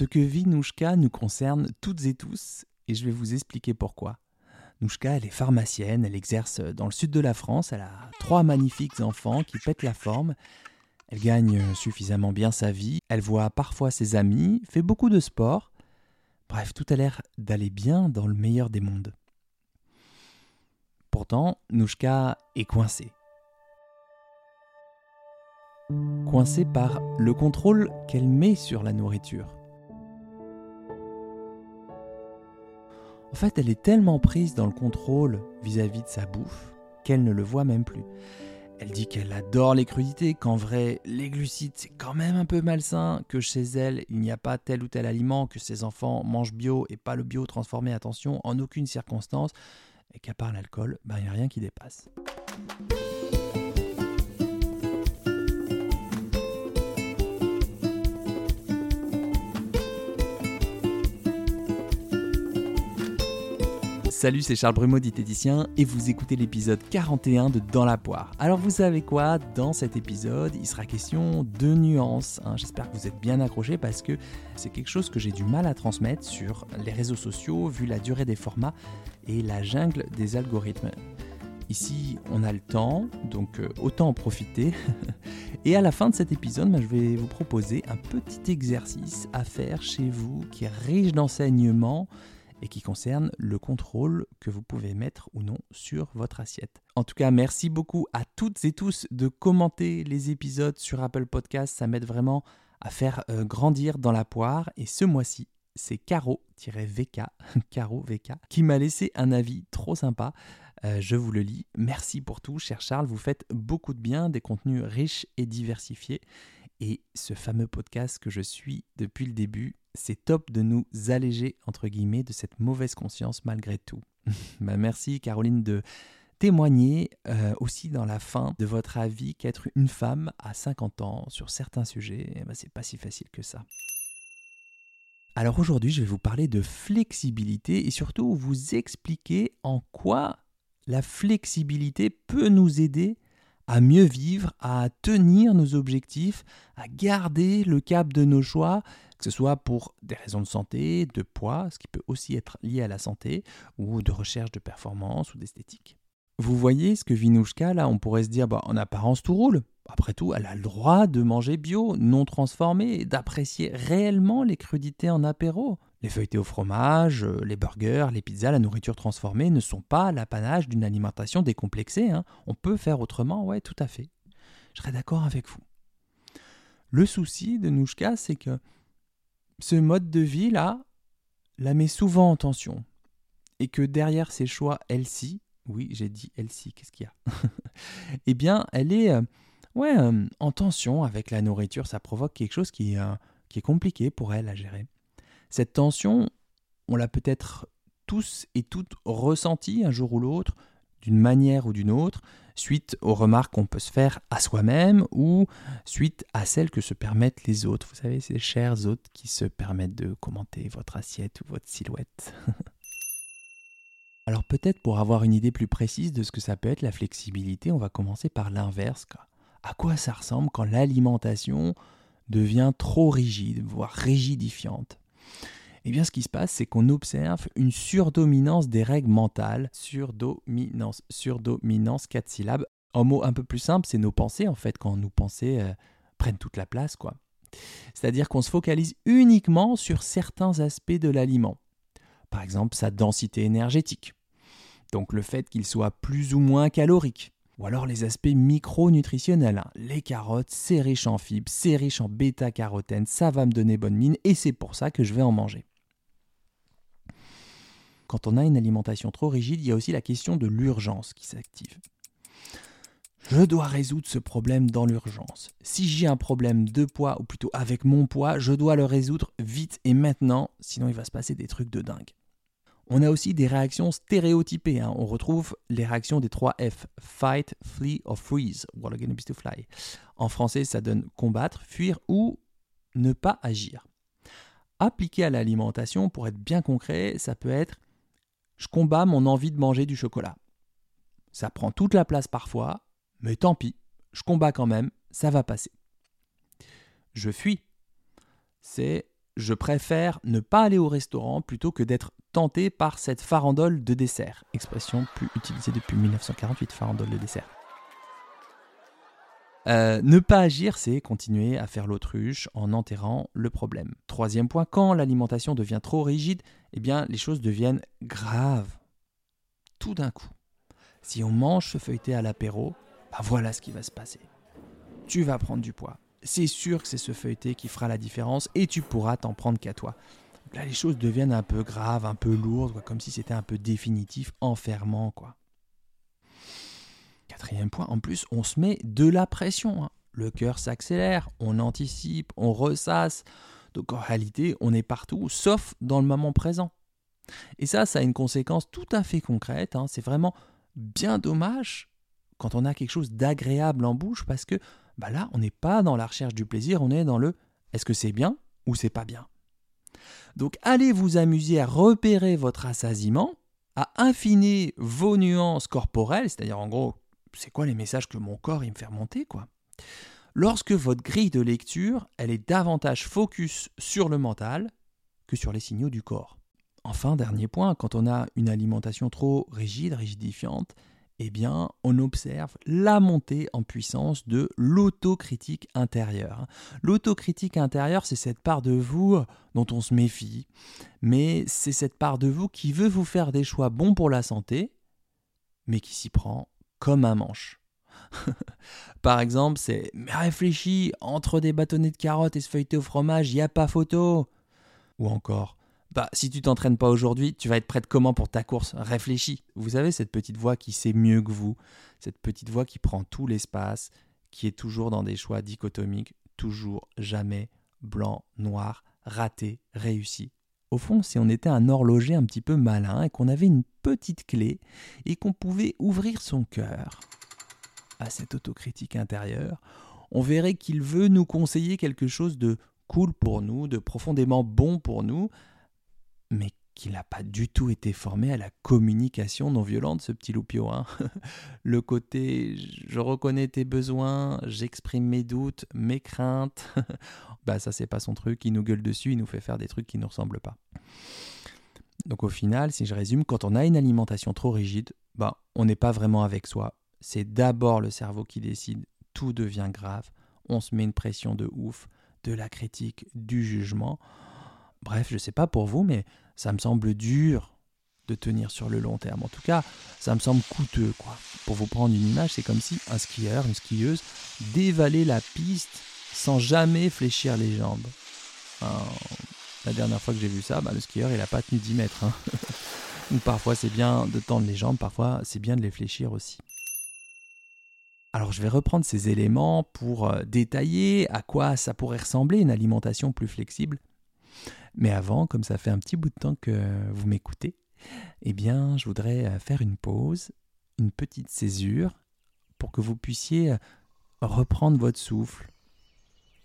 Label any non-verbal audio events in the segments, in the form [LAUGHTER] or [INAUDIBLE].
Ce que vit Nouchka nous concerne toutes et tous, et je vais vous expliquer pourquoi. Nouchka, elle est pharmacienne, elle exerce dans le sud de la France, elle a trois magnifiques enfants qui pètent la forme, elle gagne suffisamment bien sa vie, elle voit parfois ses amis, fait beaucoup de sport, bref, tout a l'air d'aller bien dans le meilleur des mondes. Pourtant, Nouchka est coincée. Coincée par le contrôle qu'elle met sur la nourriture. En fait, elle est tellement prise dans le contrôle vis-à-vis de sa bouffe qu'elle ne le voit même plus. Elle dit qu'elle adore les crudités, qu'en vrai, les glucides, c'est quand même un peu malsain, que chez elle, il n'y a pas tel ou tel aliment, que ses enfants mangent bio et pas le bio transformé, attention, en aucune circonstance, et qu'à part l'alcool, ben, il n'y a rien qui dépasse. Salut, c'est Charles Brumeau, diététicien, et vous écoutez l'épisode 41 de Dans la poire. Alors vous savez quoi? Dans cet épisode, il sera question de nuances. Hein. J'espère que vous êtes bien accrochés parce que c'est quelque chose que j'ai du mal à transmettre sur les réseaux sociaux vu la durée des formats et la jungle des algorithmes. Ici, on a le temps, donc euh, autant en profiter. [LAUGHS] Et à la fin de cet épisode, ben, je vais vous proposer un petit exercice à faire chez vous qui est riche d'enseignements et qui concerne le contrôle que vous pouvez mettre ou non sur votre assiette. En tout cas, merci beaucoup à toutes et tous de commenter les épisodes sur Apple Podcast. Ça m'aide vraiment à faire euh, grandir dans la poire. Et ce mois-ci, c'est Caro-VK, Caro VK, [LAUGHS] qui m'a laissé un avis trop sympa. Euh, je vous le lis. Merci pour tout, cher Charles. Vous faites beaucoup de bien, des contenus riches et diversifiés. Et ce fameux podcast que je suis depuis le début, c'est top de nous alléger, entre guillemets, de cette mauvaise conscience malgré tout. [LAUGHS] Bah, merci Caroline de témoigner euh, aussi dans la fin de votre avis qu'être une femme à 50 ans sur certains sujets, eh ben, c'est pas si facile que ça. Alors aujourd'hui, je vais vous parler de flexibilité et surtout vous expliquer en quoi la flexibilité peut nous aider à mieux vivre, à tenir nos objectifs, à garder le cap de nos choix, que ce soit pour des raisons de santé, de poids, ce qui peut aussi être lié à la santé, ou de recherche de performance ou d'esthétique. Vous voyez ce que Vinouchka, là, on pourrait se dire, bah, en apparence, tout roule. Après tout, elle a le droit de manger bio, non transformé, d'apprécier réellement les crudités en apéro. Les feuilletés au fromage, euh, les burgers, les pizzas, la nourriture transformée ne sont pas l'apanage d'une alimentation décomplexée. Hein. On peut faire autrement, ouais, tout à fait. Je serais d'accord avec vous. Le souci de Nouchka, c'est que ce mode de vie-là la met souvent en tension. Et que derrière ses choix healthy, oui, j'ai dit healthy, qu'est-ce qu'il y a? [LAUGHS] Eh bien, elle est euh, ouais, euh, en tension avec la nourriture. Ça provoque quelque chose qui est compliqué pour elle à gérer. Cette tension, on l'a peut-être tous et toutes ressenti un jour ou l'autre, d'une manière ou d'une autre, suite aux remarques qu'on peut se faire à soi-même ou suite à celles que se permettent les autres. Vous savez, ces chers autres qui se permettent de commenter votre assiette ou votre silhouette. [LAUGHS] Alors peut-être pour avoir une idée plus précise de ce que ça peut être la flexibilité, on va commencer par l'inverse. À quoi ça ressemble quand l'alimentation devient trop rigide, voire rigidifiante? Eh bien, ce qui se passe, c'est qu'on observe une surdominance des règles mentales. Surdominance, surdominance, quatre syllabes. En mot un peu plus simple, c'est nos pensées, en fait, quand nos pensées euh, prennent toute la place, quoi. C'est-à-dire qu'on se focalise uniquement sur certains aspects de l'aliment. Par exemple, sa densité énergétique. Donc le fait qu'il soit plus ou moins calorique. Ou alors les aspects micronutritionnels. Hein. Les carottes, c'est riche en fibres, c'est riche en bêta-carotène, ça va me donner bonne mine et c'est pour ça que je vais en manger. Quand on a une alimentation trop rigide, il y a aussi la question de l'urgence qui s'active. Je dois résoudre ce problème dans l'urgence. Si j'ai un problème de poids, ou plutôt avec mon poids, je dois le résoudre vite et maintenant, sinon il va se passer des trucs de dingue. On a aussi des réactions stéréotypées. Hein. On retrouve les réactions des trois F fight, flee or freeze. to fly. En français, ça donne combattre, fuir ou ne pas agir. Appliqué à l'alimentation, pour être bien concret, ça peut être je combats mon envie de manger du chocolat. Ça prend toute la place parfois, mais tant pis, je combats quand même, ça va passer. Je fuis. C'est je préfère ne pas aller au restaurant plutôt que d'être tenté par cette farandole de dessert. Expression plus utilisée depuis 1948, farandole de dessert. Euh, ne pas agir, c'est continuer à faire l'autruche en enterrant le problème. Troisième point, quand l'alimentation devient trop rigide, eh bien les choses deviennent graves. Tout d'un coup. Si on mange ce feuilleté à l'apéro, ben voilà ce qui va se passer. Tu vas prendre du poids. C'est sûr que c'est ce feuilleté qui fera la différence et tu pourras t'en prendre qu'à toi. Là, les choses deviennent un peu graves, un peu lourdes, comme si c'était un peu définitif, enfermant. Quatrième point, en plus, on se met de la pression. Hein. Le cœur s'accélère, on anticipe, on ressasse. Donc en réalité, on est partout, sauf dans le moment présent. Et ça, ça a une conséquence tout à fait concrète. Hein. C'est vraiment bien dommage quand on a quelque chose d'agréable en bouche parce que bah là, on n'est pas dans la recherche du plaisir, on est dans le est-ce que c'est bien ou c'est pas bien. Donc allez vous amuser à repérer votre assasiement, à affiner vos nuances corporelles, c'est-à-dire en gros c'est quoi les messages que mon corps il me fait quoi Lorsque votre grille de lecture, elle est davantage focus sur le mental que sur les signaux du corps. Enfin, dernier point, quand on a une alimentation trop rigide, rigidifiante, eh bien, on observe la montée en puissance de l'autocritique intérieure. L'autocritique intérieure, c'est cette part de vous dont on se méfie, mais c'est cette part de vous qui veut vous faire des choix bons pour la santé, mais qui s'y prend comme un manche. [LAUGHS] Par exemple, c'est Mais réfléchis, entre des bâtonnets de carottes et ce feuilleté au fromage, n'y a pas photo. Ou encore Bah, si tu t'entraînes pas aujourd'hui, tu vas être prête comment pour ta course? Réfléchis. Vous savez, cette petite voix qui sait mieux que vous, cette petite voix qui prend tout l'espace, qui est toujours dans des choix dichotomiques, toujours, jamais, blanc, noir, raté, réussi. Au fond, si on était un horloger un petit peu malin et qu'on avait une petite clé et qu'on pouvait ouvrir son cœur à cette autocritique intérieure, on verrait qu'il veut nous conseiller quelque chose de cool pour nous, de profondément bon pour nous, mais qu'il n'a pas du tout été formé à la communication non violente, ce petit loupio. Hein. [LAUGHS] Le côté je reconnais tes besoins, j'exprime mes doutes, mes craintes, [LAUGHS] bah ça c'est pas son truc, il nous gueule dessus, il nous fait faire des trucs qui ne ressemblent pas. Donc au final, si je résume, quand on a une alimentation trop rigide, bah on n'est pas vraiment avec soi. C'est d'abord le cerveau qui décide, tout devient grave, on se met une pression de ouf, de la critique, du jugement. Bref, je sais pas pour vous, mais ça me semble dur de tenir sur le long terme. En tout cas, ça me semble coûteux, quoi. Pour vous prendre une image, c'est comme si un skieur, une skieuse, dévalait la piste sans jamais fléchir les jambes. la dernière fois que j'ai vu ça, bah, le skieur, il n'a pas tenu 10 mètres. Hein. [LAUGHS] Parfois, c'est bien de tendre les jambes, parfois, c'est bien de les fléchir aussi. Alors je vais reprendre ces éléments pour euh, détailler à quoi ça pourrait ressembler une alimentation plus flexible mais avant, comme ça fait un petit bout de temps que vous m'écoutez, eh bien, je voudrais euh, faire une pause, une petite césure, pour que vous puissiez euh, reprendre votre souffle,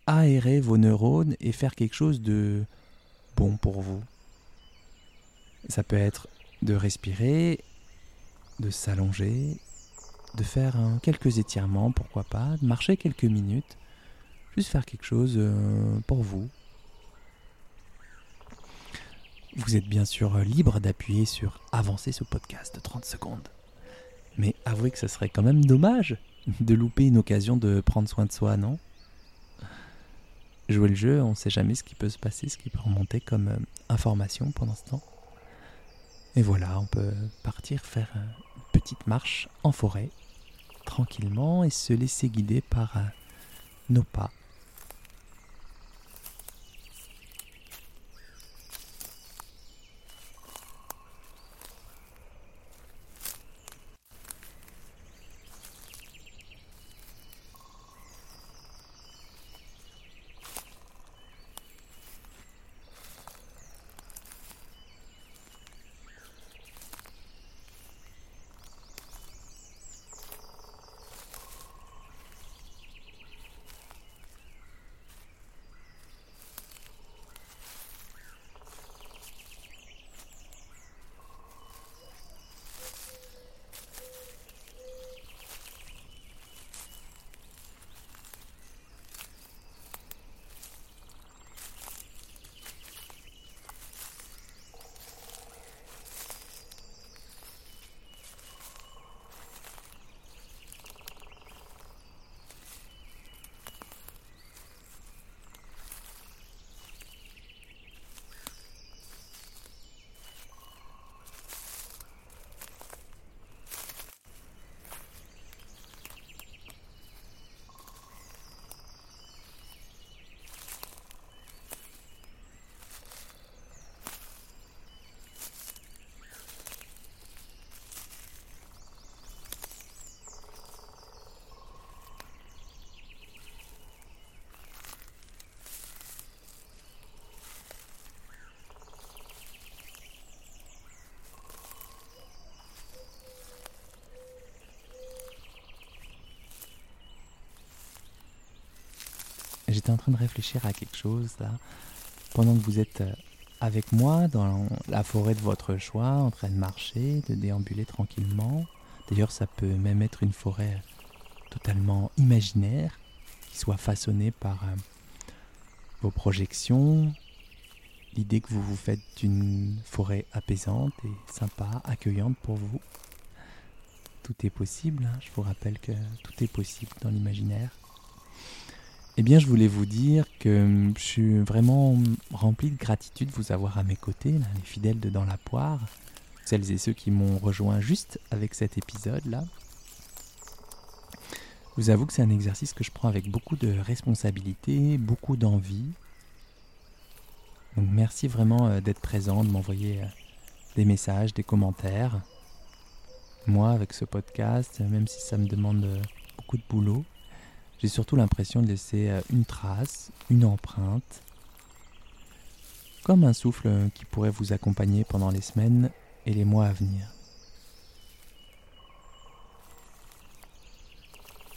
aérer vos neurones et faire quelque chose de bon pour vous. Ça peut être de respirer, de s'allonger, de faire quelques étirements, pourquoi pas, de marcher quelques minutes, juste faire quelque chose euh, pour vous, vous êtes bien sûr libre d'appuyer sur avancer ce podcast de 30 secondes. Mais avouez que ce serait quand même dommage de louper une occasion de prendre soin de soi, non? Jouer le jeu, on ne sait jamais ce qui peut se passer, ce qui peut remonter comme euh, information pendant ce temps. Et voilà, on peut partir faire une petite marche en forêt, tranquillement, et se laisser guider par euh, nos pas en train de réfléchir à quelque chose là, pendant que vous êtes euh, avec moi dans la forêt de votre choix, en train de marcher, de déambuler tranquillement. D'ailleurs, ça peut même être une forêt totalement imaginaire, qui soit façonnée par euh, vos projections, l'idée que vous vous faites d'une forêt apaisante et sympa, accueillante pour vous. Tout est possible, hein. je vous rappelle que tout est possible dans l'imaginaire. Eh bien, je voulais vous dire que je suis vraiment rempli de gratitude de vous avoir à mes côtés, les fidèles de Dans la Poire, celles et ceux qui m'ont rejoint juste avec cet épisode-là. Je vous avoue que c'est un exercice que je prends avec beaucoup de responsabilité, beaucoup d'envie. Donc merci vraiment euh, d'être présent, de m'envoyer euh, des messages, des commentaires. Moi, avec ce podcast, même si ça me demande euh, beaucoup de boulot, j'ai surtout l'impression de laisser une trace, une empreinte, comme un souffle qui pourrait vous accompagner pendant les semaines et les mois à venir.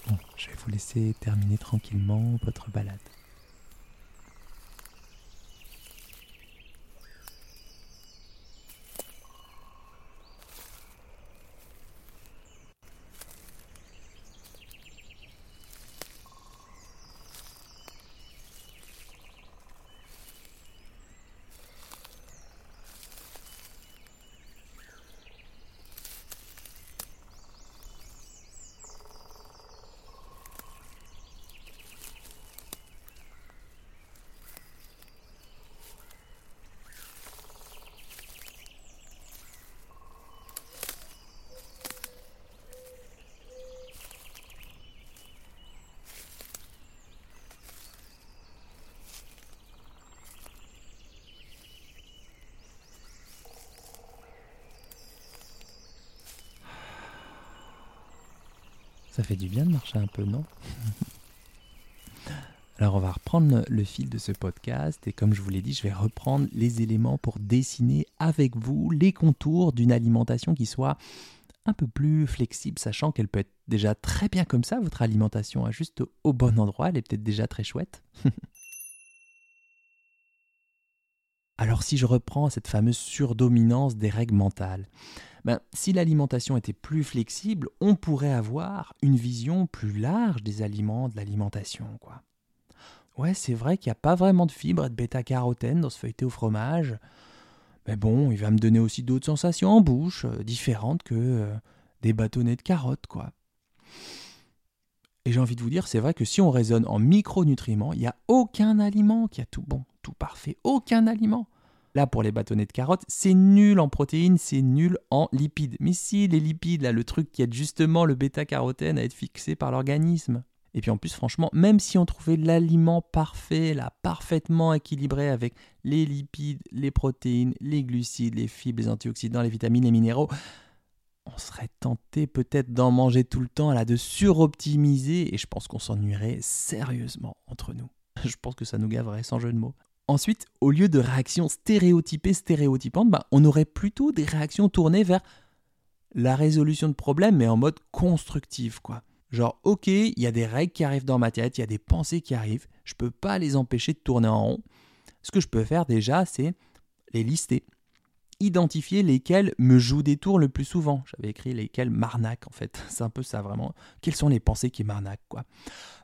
Bon, je vais vous laisser terminer tranquillement votre balade. Ça fait du bien de marcher un peu, non [LAUGHS] Alors on va reprendre le fil de ce podcast et comme je vous l'ai dit, je vais reprendre les éléments pour dessiner avec vous les contours d'une alimentation qui soit un peu plus flexible, sachant qu'elle peut être déjà très bien comme ça, votre alimentation, à juste au bon endroit, elle est peut-être déjà très chouette. [LAUGHS] Alors si je reprends cette fameuse surdominance des règles mentales, ben, si l'alimentation était plus flexible, on pourrait avoir une vision plus large des aliments, de l'alimentation. quoi. Ouais, c'est vrai qu'il n'y a pas vraiment de fibres et de bêta-carotène dans ce feuilleté au fromage. Mais bon, il va me donner aussi d'autres sensations en bouche, euh, différentes que euh, des bâtonnets de carottes, quoi. Et j'ai envie de vous dire, c'est vrai que si on raisonne en micronutriments, il n'y a aucun aliment qui a tout bon, tout parfait, aucun aliment. Là, pour les bâtonnets de carottes, c'est nul en protéines, c'est nul en lipides. Mais si, les lipides, le truc qui aide justement le bêta-carotène à être fixé par l'organisme. Et puis en plus, franchement, même si on trouvait l'aliment parfait, là, parfaitement équilibré avec les lipides, les protéines, les glucides, les fibres, les antioxydants, les vitamines, les minéraux, on serait tenté peut-être d'en manger tout le temps, là, de suroptimiser, et je pense qu'on s'ennuierait sérieusement entre nous. [LAUGHS] Je pense que ça nous gaverait sans jeu de mots. Ensuite, au lieu de réactions stéréotypées, stéréotypantes, bah, on aurait plutôt des réactions tournées vers la résolution de problèmes, mais en mode constructif, quoi. Genre, ok, il y a des règles qui arrivent dans ma tête, il y a des pensées qui arrivent, je peux pas les empêcher de tourner en rond. Ce que je peux faire déjà, c'est les lister identifier lesquels me jouent des tours le plus souvent. J'avais écrit lesquels m'arnaquent en fait. [LAUGHS] C'est un peu ça vraiment. Quelles sont les pensées qui m'arnaquent quoi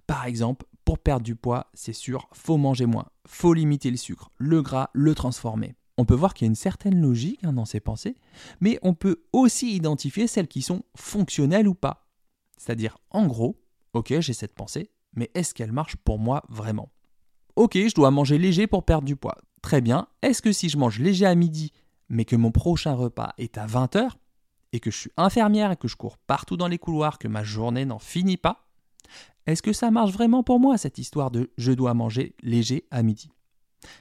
Par exemple, pour perdre du poids, c'est sûr, faut manger moins, faut limiter le sucre, le gras, le transformer. On peut voir qu'il y a une certaine logique hein, dans ces pensées, mais on peut aussi identifier celles qui sont fonctionnelles ou pas. C'est-à-dire, en gros, ok, j'ai cette pensée, mais est-ce qu'elle marche pour moi vraiment? Ok, je dois manger léger pour perdre du poids. Très bien, est-ce que si je mange léger à midi mais que mon prochain repas est à 20h, et que je suis infirmière et que je cours partout dans les couloirs, que ma journée n'en finit pas, est-ce que ça marche vraiment pour moi, cette histoire de je dois manger léger à midi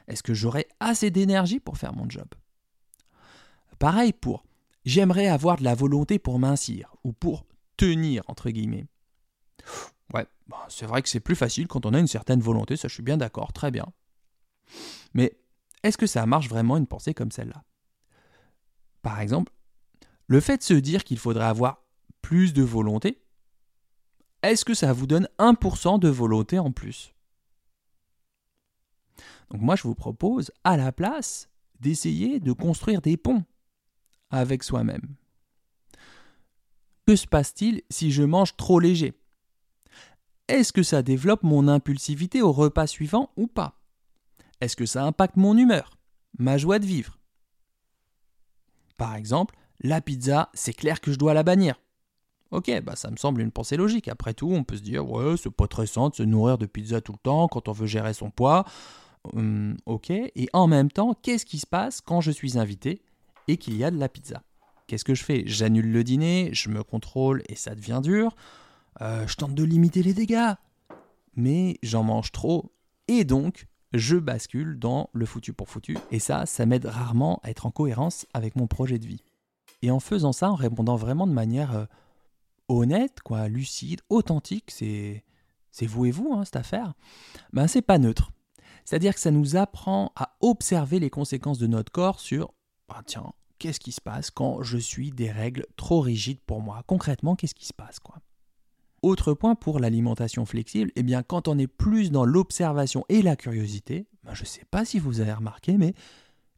Est-ce que j'aurai assez d'énergie pour faire mon job? Pareil pour j'aimerais avoir de la volonté pour mincir, ou pour tenir, entre guillemets. Ouais, bah, c'est vrai que c'est plus facile quand on a une certaine volonté, ça je suis bien d'accord, très bien. Mais est-ce que ça marche vraiment une pensée comme celle-là? Par exemple, le fait de se dire qu'il faudrait avoir plus de volonté, est-ce que ça vous donne 1% de volonté en plus? Donc moi, je vous propose, à la place, d'essayer de construire des ponts avec soi-même. Que se passe-t-il si je mange trop léger? Est-ce que ça développe mon impulsivité au repas suivant ou pas? Est-ce que ça impacte mon humeur, ma joie de vivre? Par exemple, la pizza, c'est clair que je dois la bannir. Ok, bah ça me semble une pensée logique. Après tout, on peut se dire, ouais, c'est pas très sain de se nourrir de pizza tout le temps quand on veut gérer son poids. Hum, ok, et en même temps, qu'est-ce qui se passe quand je suis invité et qu'il y a de la pizza? Qu'est-ce que je fais? J'annule le dîner, je me contrôle et ça devient dur. Euh, je tente de limiter les dégâts, mais j'en mange trop et donc je bascule dans le foutu pour foutu. Et ça, ça m'aide rarement à être en cohérence avec mon projet de vie. Et en faisant ça, en répondant vraiment de manière euh, honnête, quoi, lucide, authentique, c'est c'est vous et vous hein, cette affaire. Ben c'est pas neutre. C'est-à-dire que ça nous apprend à observer les conséquences de notre corps sur ah, tiens, qu'est-ce qui se passe quand je suis des règles trop rigides pour moi? Concrètement, qu'est-ce qui se passe quoi? Autre point pour l'alimentation flexible, eh bien quand on est plus dans l'observation et la curiosité, ben, je ne sais pas si vous avez remarqué, mais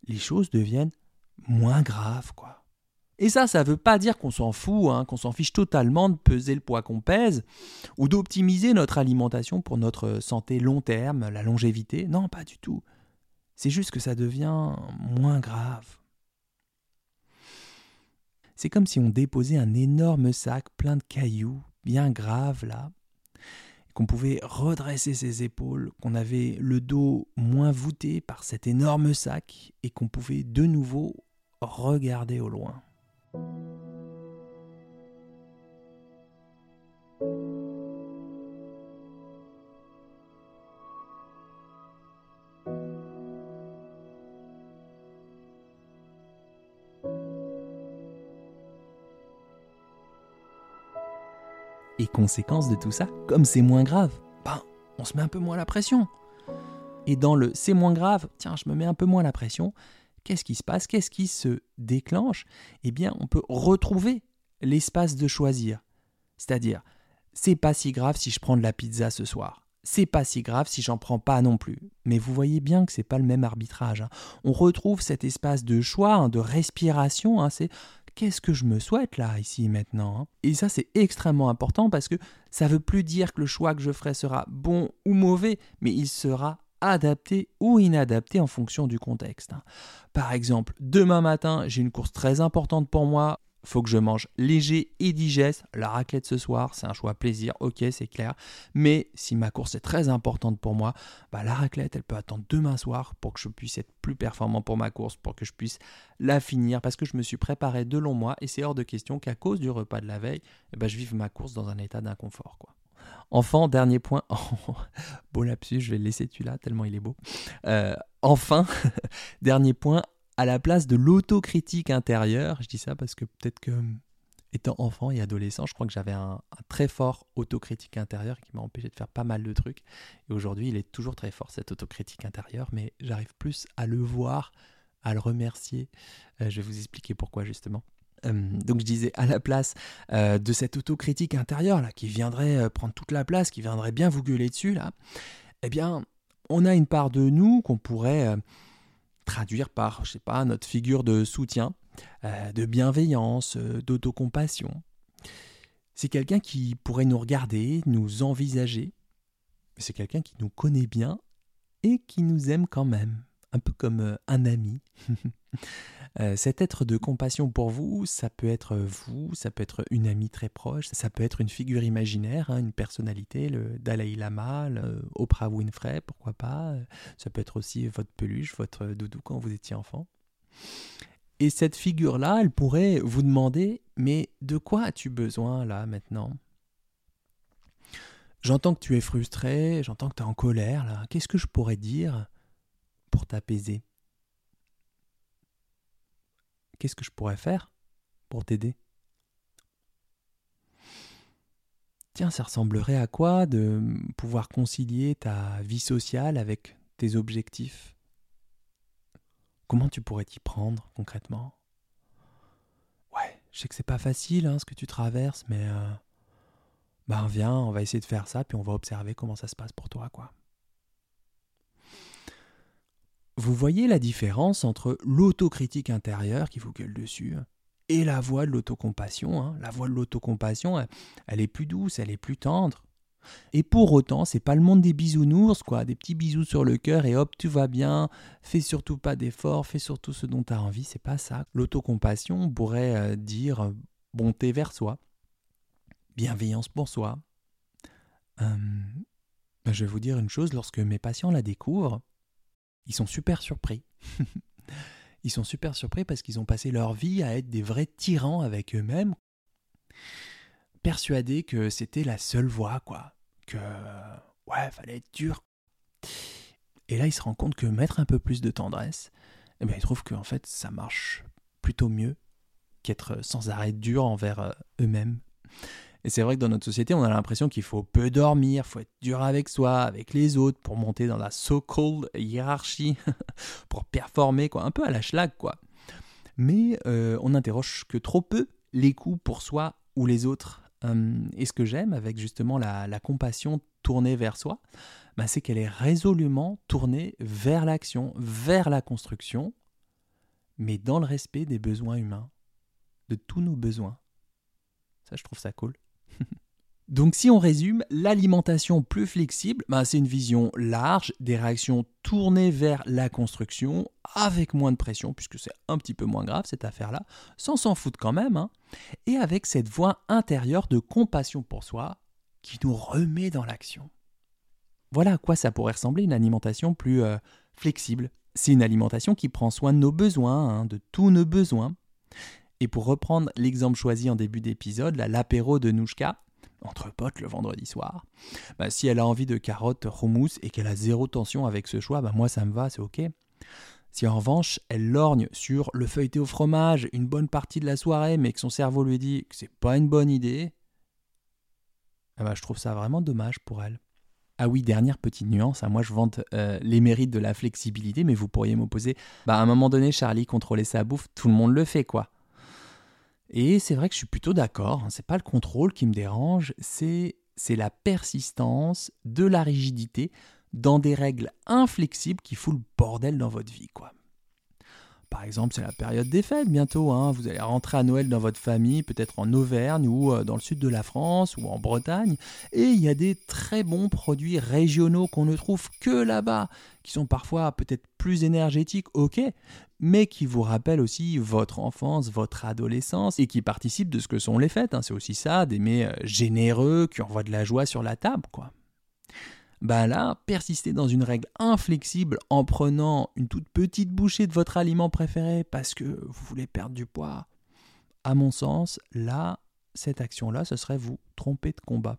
les choses deviennent moins graves quoi. Et ça, ça ne veut pas dire qu'on s'en fout, hein, qu'on s'en fiche totalement de peser le poids qu'on pèse, ou d'optimiser notre alimentation pour notre santé long terme, la longévité. Non, pas du tout. C'est juste que ça devient moins grave. C'est comme si on déposait un énorme sac plein de cailloux, bien graves là, qu'on pouvait redresser ses épaules, qu'on avait le dos moins voûté par cet énorme sac et qu'on pouvait de nouveau regarder au loin. Et conséquence de tout ça, comme c'est moins grave, ben, on se met un peu moins la pression. Et dans le c'est moins grave, tiens, je me mets un peu moins la pression, qu'est-ce qui se passe? Qu'est-ce qui se déclenche? Eh bien, on peut retrouver l'espace de choisir. C'est-à-dire, c'est pas si grave si je prends de la pizza ce soir. C'est pas si grave si j'en prends pas non plus. Mais vous voyez bien que c'est pas le même arbitrage. Hein. On retrouve cet espace de choix, hein, de respiration. Hein. c'est qu'est-ce que je me souhaite là, ici, maintenant Et ça, c'est extrêmement important parce que ça veut plus dire que le choix que je ferai sera bon ou mauvais, mais il sera adapté ou inadapté en fonction du contexte. Par exemple, demain matin, j'ai une course très importante pour moi. Faut que je mange léger et digeste. La raclette ce soir, c'est un choix plaisir, ok, c'est clair. Mais si ma course est très importante pour moi, bah, la raclette, elle peut attendre demain soir pour que je puisse être plus performant pour ma course, pour que je puisse la finir, parce que je me suis préparé de longs mois et c'est hors de question qu'à cause du repas de la veille, eh ben, je vive ma course dans un état d'inconfort. quoi. Enfin, dernier point. [LAUGHS] beau lapsus, je vais le laisser celui-là, tellement il est beau. Euh, enfin, [LAUGHS] dernier point, à la place de l'autocritique intérieure, je dis ça parce que peut-être que, étant enfant et adolescent, je crois que j'avais un, très fort autocritique intérieur qui m'a empêché de faire pas mal de trucs. Et aujourd'hui, il est toujours très fort, cette autocritique intérieure, mais j'arrive plus à le voir, à le remercier. Euh, je vais vous expliquer pourquoi justement. Euh, donc je disais, à la place euh, de cette autocritique intérieure là, qui viendrait euh, prendre toute la place, qui viendrait bien vous gueuler dessus, là, eh bien, on a une part de nous qu'on pourrait traduire par, je sais pas, notre figure de soutien, de bienveillance, d'autocompassion. C'est quelqu'un qui pourrait nous regarder, nous envisager. C'est quelqu'un qui nous connaît bien et qui nous aime quand même, un peu comme un ami. [LAUGHS] Euh, cet être de compassion pour vous, ça peut être vous, ça peut être une amie très proche, ça peut être une figure imaginaire, hein, une personnalité, le Dalai Lama, Oprah Winfrey, pourquoi pas. Ça peut être aussi votre peluche, votre doudou quand vous étiez enfant. Et cette figure-là, elle pourrait vous demander, mais de quoi as-tu besoin là maintenant? J'entends que tu es frustré, j'entends que tu es en colère là. Qu'est-ce que je pourrais dire? Pour t'apaiser. Qu'est-ce que je pourrais faire pour t'aider? Tiens, ça ressemblerait à quoi de pouvoir concilier ta vie sociale avec tes objectifs? Comment tu pourrais t'y prendre concrètement? Ouais, je sais que c'est pas facile hein, ce que tu traverses, mais euh, ben viens, on va essayer de faire ça, puis on va observer comment ça se passe pour toi, quoi. Vous voyez la différence entre l'autocritique intérieure qui vous gueule dessus et la voix de l'autocompassion. Hein. La voix de l'autocompassion, elle, elle, est plus douce, elle est plus tendre. Et pour autant, c'est pas le monde des bisounours, quoi, des petits bisous sur le cœur et hop, tu vas bien, fais surtout pas d'efforts, fais surtout ce dont tu as envie, c'est pas ça. L'autocompassion pourrait euh, dire bonté vers soi, bienveillance pour soi. Hum, ben, je vais vous dire une chose, lorsque mes patients la découvrent, ils sont super surpris. [LAUGHS] ils sont super surpris parce qu'ils ont passé leur vie à être des vrais tyrans avec eux-mêmes, persuadés que c'était la seule voie, quoi. Que, ouais, fallait être dur. Et là, ils se rendent compte que mettre un peu plus de tendresse, eh bien, ils trouvent qu'en fait, ça marche plutôt mieux qu'être sans arrêt dur envers euh, eux-mêmes. Et c'est vrai que dans notre société, on a l'impression qu'il faut peu dormir, faut être dur avec soi, avec les autres, pour monter dans la so-called hiérarchie, [LAUGHS] pour performer, quoi, un peu à la schlag, quoi. Mais euh, on n'interroge que trop peu les coups pour soi ou les autres. Hum, et ce que j'aime avec justement la, compassion tournée vers soi, bah, c'est qu'elle est résolument tournée vers l'action, vers la construction, mais dans le respect des besoins humains, de tous nos besoins. Ça, je trouve ça cool. Donc si on résume, l'alimentation plus flexible, ben, c'est une vision large, des réactions tournées vers la construction, avec moins de pression, puisque c'est un petit peu moins grave cette affaire-là, sans s'en foutre quand même, hein, et avec cette voix intérieure de compassion pour soi qui nous remet dans l'action. Voilà à quoi ça pourrait ressembler une alimentation plus euh, flexible. C'est une alimentation qui prend soin de nos besoins, hein, de tous nos besoins, et pour reprendre l'exemple choisi en début d'épisode, l'apéro de Nouchka, entre potes le vendredi soir, bah, si elle a envie de carottes houmous et qu'elle a zéro tension avec ce choix, bah, moi ça me va, c'est ok. Si en revanche elle lorgne sur le feuilleté au fromage une bonne partie de la soirée, mais que son cerveau lui dit que c'est pas une bonne idée, eh bah, je trouve ça vraiment dommage pour elle. Ah oui, dernière petite nuance, hein, moi je vante euh, les mérites de la flexibilité, mais vous pourriez m'opposer, bah à un moment donné, Charlie contrôler sa bouffe, tout le monde le fait quoi. Et c'est vrai que je suis plutôt d'accord, hein, c'est pas le contrôle qui me dérange, c'est la persistance de la rigidité dans des règles inflexibles qui foutent le bordel dans votre vie quoi. Par exemple, c'est la période des fêtes bientôt. Hein. Vous allez rentrer à Noël dans votre famille, peut-être en Auvergne ou euh, dans le sud de la France ou en Bretagne. Et il y a des très bons produits régionaux qu'on ne trouve que là-bas, qui sont parfois peut-être plus énergétiques, ok, mais qui vous rappellent aussi votre enfance, votre adolescence et qui participent de ce que sont les fêtes. Hein. C'est aussi ça, des mets euh, généreux qui envoient de la joie sur la table, quoi. Ben là, persister dans une règle inflexible en prenant une toute petite bouchée de votre aliment préféré parce que vous voulez perdre du poids, à mon sens, là, cette action-là, ce serait vous tromper de combat.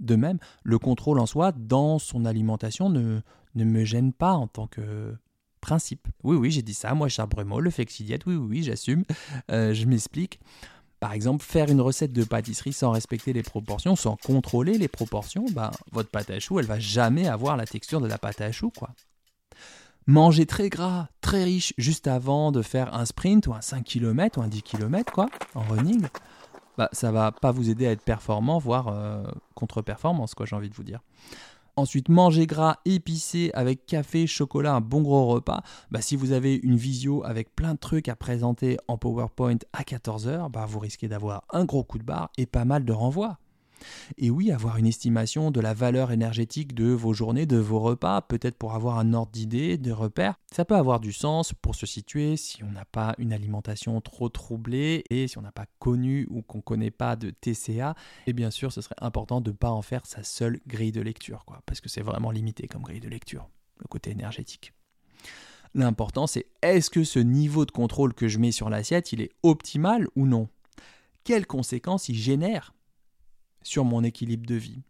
De même, le contrôle en soi dans son alimentation ne, ne me gêne pas en tant que principe. Oui, oui, j'ai dit ça, moi, Charles Brumeau, le flexidiète, oui, oui, oui j'assume, euh, je m'explique. Par exemple, faire une recette de pâtisserie sans respecter les proportions, sans contrôler les proportions, bah, votre pâte à choux, elle va jamais avoir la texture de la pâte à choux, quoi. Manger très gras, très riche, juste avant de faire un sprint ou un 5 km ou un 10 km, quoi, en running, bah, ça va pas vous aider à être performant, voire euh, contre-performance, quoi, j'ai envie de vous dire. Ensuite, manger gras, épicé, avec café, chocolat, un bon gros repas. Bah, si vous avez une visio avec plein de trucs à présenter en PowerPoint à 14h, bah, vous risquez d'avoir un gros coup de barre et pas mal de renvois. Et oui, avoir une estimation de la valeur énergétique de vos journées, de vos repas, peut-être pour avoir un ordre d'idée, de repères, ça peut avoir du sens pour se situer si on n'a pas une alimentation trop troublée et si on n'a pas connu ou qu'on ne connaît pas de TCA. Et bien sûr, ce serait important de ne pas en faire sa seule grille de lecture, quoi, parce que c'est vraiment limité comme grille de lecture, le côté énergétique. L'important, c'est est-ce que ce niveau de contrôle que je mets sur l'assiette, il est optimal ou non? Quelles conséquences il génère? Sur mon équilibre de vie.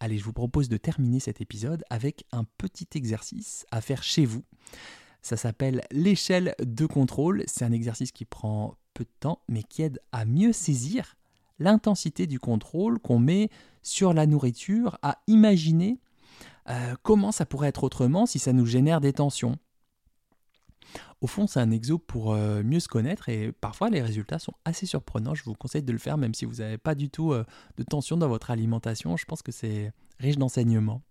Allez, je vous propose de terminer cet épisode avec un petit exercice à faire chez vous. Ça s'appelle l'échelle de contrôle. C'est un exercice qui prend peu de temps, mais qui aide à mieux saisir l'intensité du contrôle qu'on met sur la nourriture, à imaginer euh, comment ça pourrait être autrement si ça nous génère des tensions. Au fond, c'est un exo pour euh, mieux se connaître et parfois les résultats sont assez surprenants. Je vous conseille de le faire même si vous n'avez pas du tout euh, de tension dans votre alimentation. Je pense que c'est riche d'enseignements.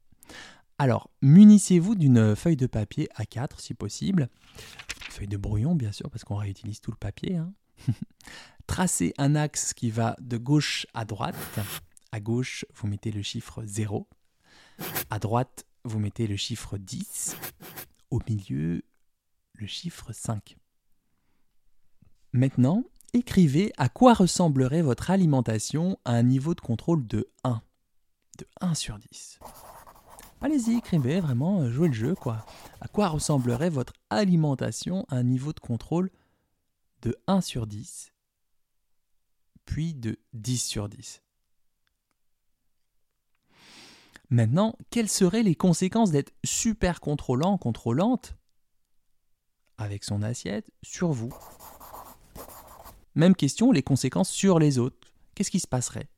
Alors, munissez-vous d'une feuille de papier A4 si possible, feuille de brouillon bien sûr parce qu'on réutilise tout le papier. Hein. [LAUGHS] Tracez un axe qui va de gauche à droite. À gauche, vous mettez le chiffre 0. À droite, vous mettez le chiffre 10. Au milieu, le chiffre 5. Maintenant, écrivez à quoi ressemblerait votre alimentation à un niveau de contrôle de 1. De 1 sur 10. Allez-y, écrivez vraiment, euh, jouez le jeu quoi. À quoi ressemblerait votre alimentation à un niveau de contrôle de 1 sur 10, puis de 10 sur 10 Maintenant, quelles seraient les conséquences d'être super contrôlant, contrôlante avec son assiette sur vous Même question, les conséquences sur les autres. Qu'est-ce qui se passerait?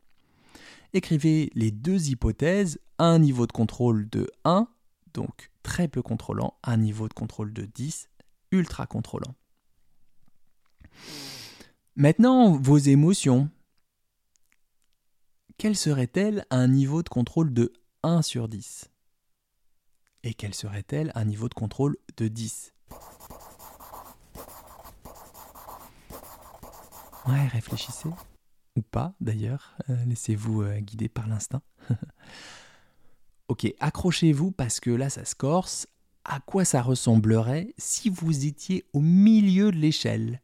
Écrivez les deux hypothèses un niveau de contrôle de 1, donc très peu contrôlant, un niveau de contrôle de 10, ultra contrôlant. Maintenant, vos émotions. Quelles seraient-elles à un niveau de contrôle de 1 sur 10 Et quelles seraient-elles à un niveau de contrôle de 10 Réfléchissez. Ou pas d'ailleurs, euh, laissez-vous euh, guider par l'instinct. [LAUGHS] ok, accrochez-vous parce que là ça se corse. À quoi ça ressemblerait si vous étiez au milieu de l'échelle?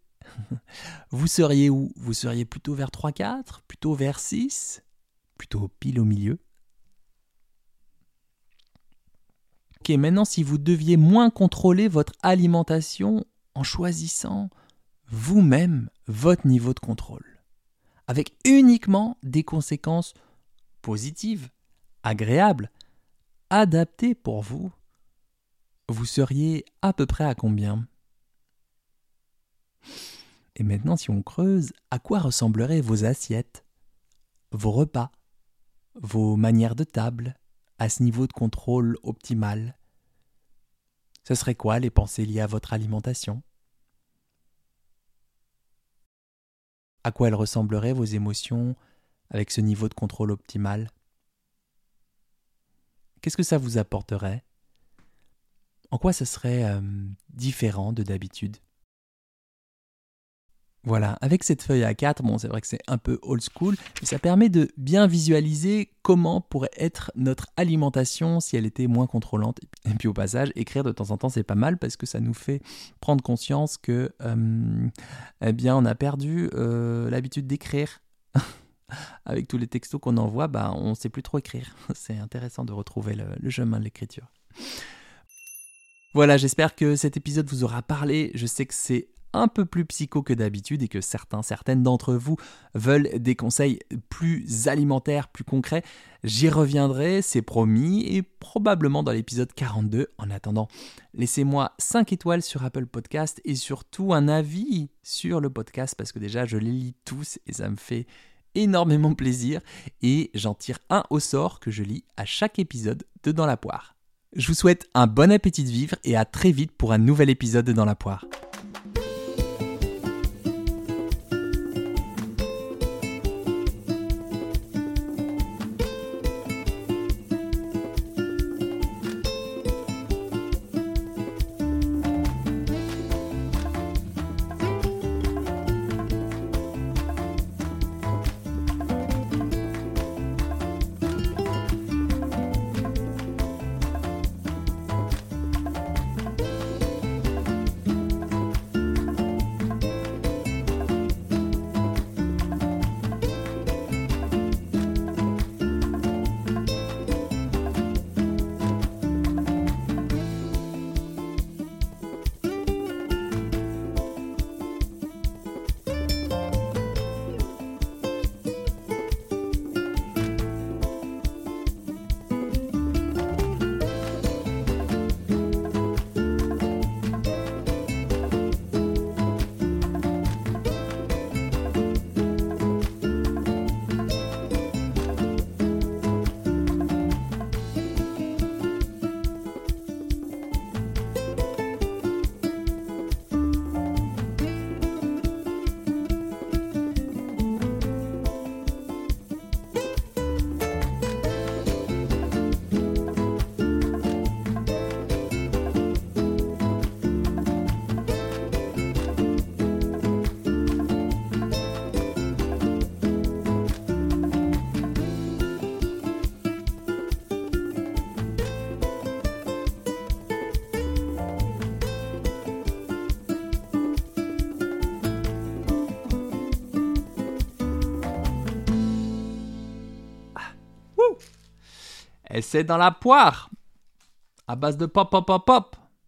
[LAUGHS] Vous seriez où? Vous seriez plutôt vers 3-4 Plutôt vers 6 Plutôt pile au milieu? Ok, maintenant si vous deviez moins contrôler votre alimentation en choisissant vous-même votre niveau de contrôle avec uniquement des conséquences positives, agréables, adaptées pour vous, vous seriez à peu près à combien? Et maintenant, si on creuse, à quoi ressembleraient vos assiettes, vos repas, vos manières de table, à ce niveau de contrôle optimal? Ce serait quoi les pensées liées à votre alimentation? À quoi elles ressembleraient vos émotions avec ce niveau de contrôle optimal? Qu'est-ce que ça vous apporterait? En quoi ce serait euh, différent de d'habitude? Voilà, avec cette feuille A4, bon, c'est vrai que c'est un peu old school, mais ça permet de bien visualiser comment pourrait être notre alimentation si elle était moins contrôlante. Et puis au passage, écrire de temps en temps, c'est pas mal parce que ça nous fait prendre conscience que, euh, eh bien, on a perdu euh, l'habitude d'écrire. [LAUGHS] avec tous les textos qu'on envoie, bah, on ne sait plus trop écrire. [LAUGHS] C'est intéressant de retrouver le, le chemin de l'écriture. Voilà, j'espère que cet épisode vous aura parlé. Je sais que c'est un peu plus psycho que d'habitude et que certains, certaines d'entre vous veulent des conseils plus alimentaires, plus concrets, j'y reviendrai, c'est promis, et probablement dans l'épisode 42. En attendant, laissez-moi 5 étoiles sur Apple Podcast et surtout un avis sur le podcast parce que déjà je les lis tous et ça me fait énormément plaisir et j'en tire un au sort que je lis à chaque épisode de Dans la poire. Je vous souhaite un bon appétit de vivre et à très vite pour un nouvel épisode de Dans la poire. Et c'est dans la poire. À base de pop, pop, pop, pop.